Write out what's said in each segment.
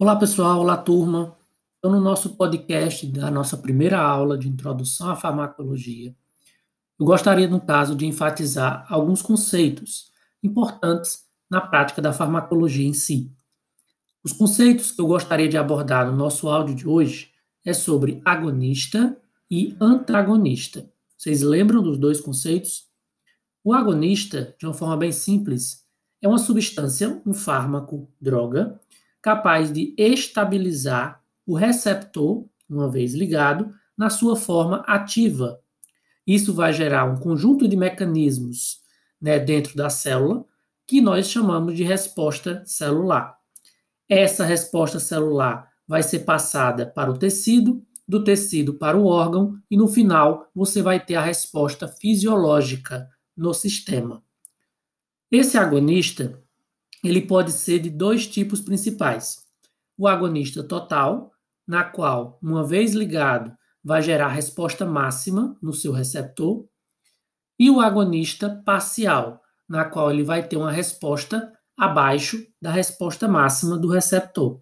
Olá, pessoal. Olá, turma. Então, no nosso podcast da nossa primeira aula de introdução à farmacologia, eu gostaria, no caso, de enfatizar alguns conceitos importantes na prática da farmacologia em si. Os conceitos que eu gostaria de abordar no nosso áudio de hoje é sobre agonista e antagonista. Vocês lembram dos dois conceitos? O agonista, de uma forma bem simples, é uma substância, um fármaco, droga, capaz de estabilizar o receptor, uma vez ligado, na sua forma ativa. Isso vai gerar um conjunto de mecanismos né, dentro da célula que nós chamamos de resposta celular. Essa resposta celular vai ser passada para o tecido, do tecido para o órgão e no final você vai ter a resposta fisiológica no sistema. Esse agonista ele pode ser de dois tipos principais. O agonista total, na qual, uma vez ligado, vai gerar resposta máxima no seu receptor, e o agonista parcial, na qual ele vai ter uma resposta abaixo da resposta máxima do receptor.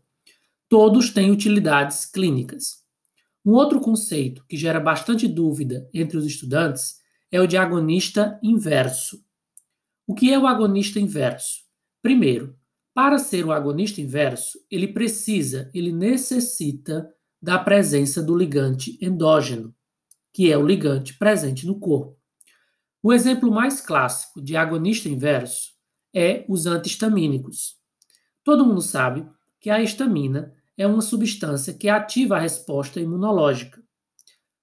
Todos têm utilidades clínicas. Um outro conceito que gera bastante dúvida entre os estudantes é o de agonista inverso. O que é o agonista inverso? Primeiro, para ser o agonista inverso, ele precisa, ele necessita da presença do ligante endógeno, que é o ligante presente no corpo. O exemplo mais clássico de agonista inverso é os antihistamínicos. Todo mundo sabe que a histamina é uma substância que ativa a resposta imunológica.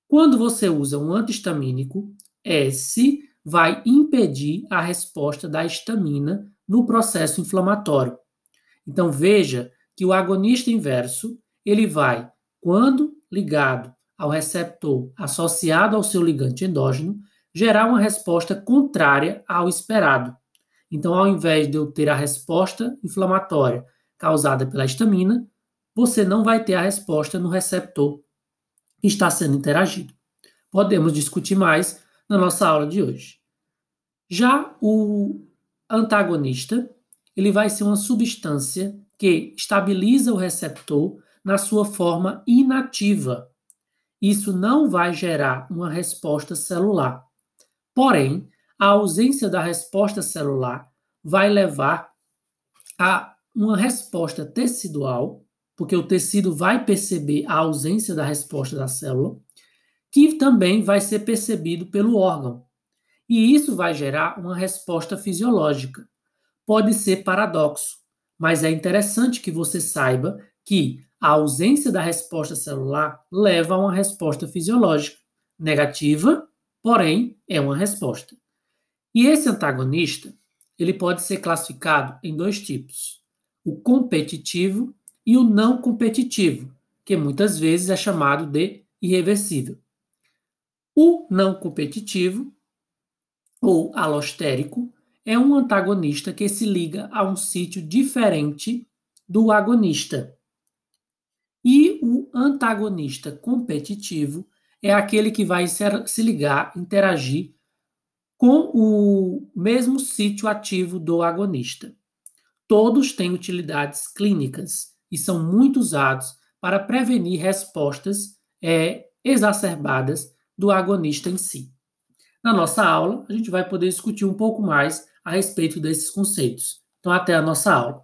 Quando você usa um antihistamínico, esse vai impedir a resposta da histamina no processo inflamatório. Então veja que o agonista inverso, ele vai, quando ligado ao receptor associado ao seu ligante endógeno, gerar uma resposta contrária ao esperado. Então, ao invés de eu ter a resposta inflamatória causada pela histamina, você não vai ter a resposta no receptor que está sendo interagido. Podemos discutir mais na nossa aula de hoje. Já o antagonista, ele vai ser uma substância que estabiliza o receptor na sua forma inativa. Isso não vai gerar uma resposta celular. Porém, a ausência da resposta celular vai levar a uma resposta tecidual, porque o tecido vai perceber a ausência da resposta da célula, que também vai ser percebido pelo órgão. E isso vai gerar uma resposta fisiológica. Pode ser paradoxo, mas é interessante que você saiba que a ausência da resposta celular leva a uma resposta fisiológica. Negativa, porém, é uma resposta. E esse antagonista, ele pode ser classificado em dois tipos: o competitivo e o não competitivo, que muitas vezes é chamado de irreversível. O não competitivo ou alostérico, é um antagonista que se liga a um sítio diferente do agonista. E o antagonista competitivo é aquele que vai se ligar, interagir com o mesmo sítio ativo do agonista. Todos têm utilidades clínicas e são muito usados para prevenir respostas é, exacerbadas do agonista em si. Na nossa aula, a gente vai poder discutir um pouco mais a respeito desses conceitos. Então, até a nossa aula.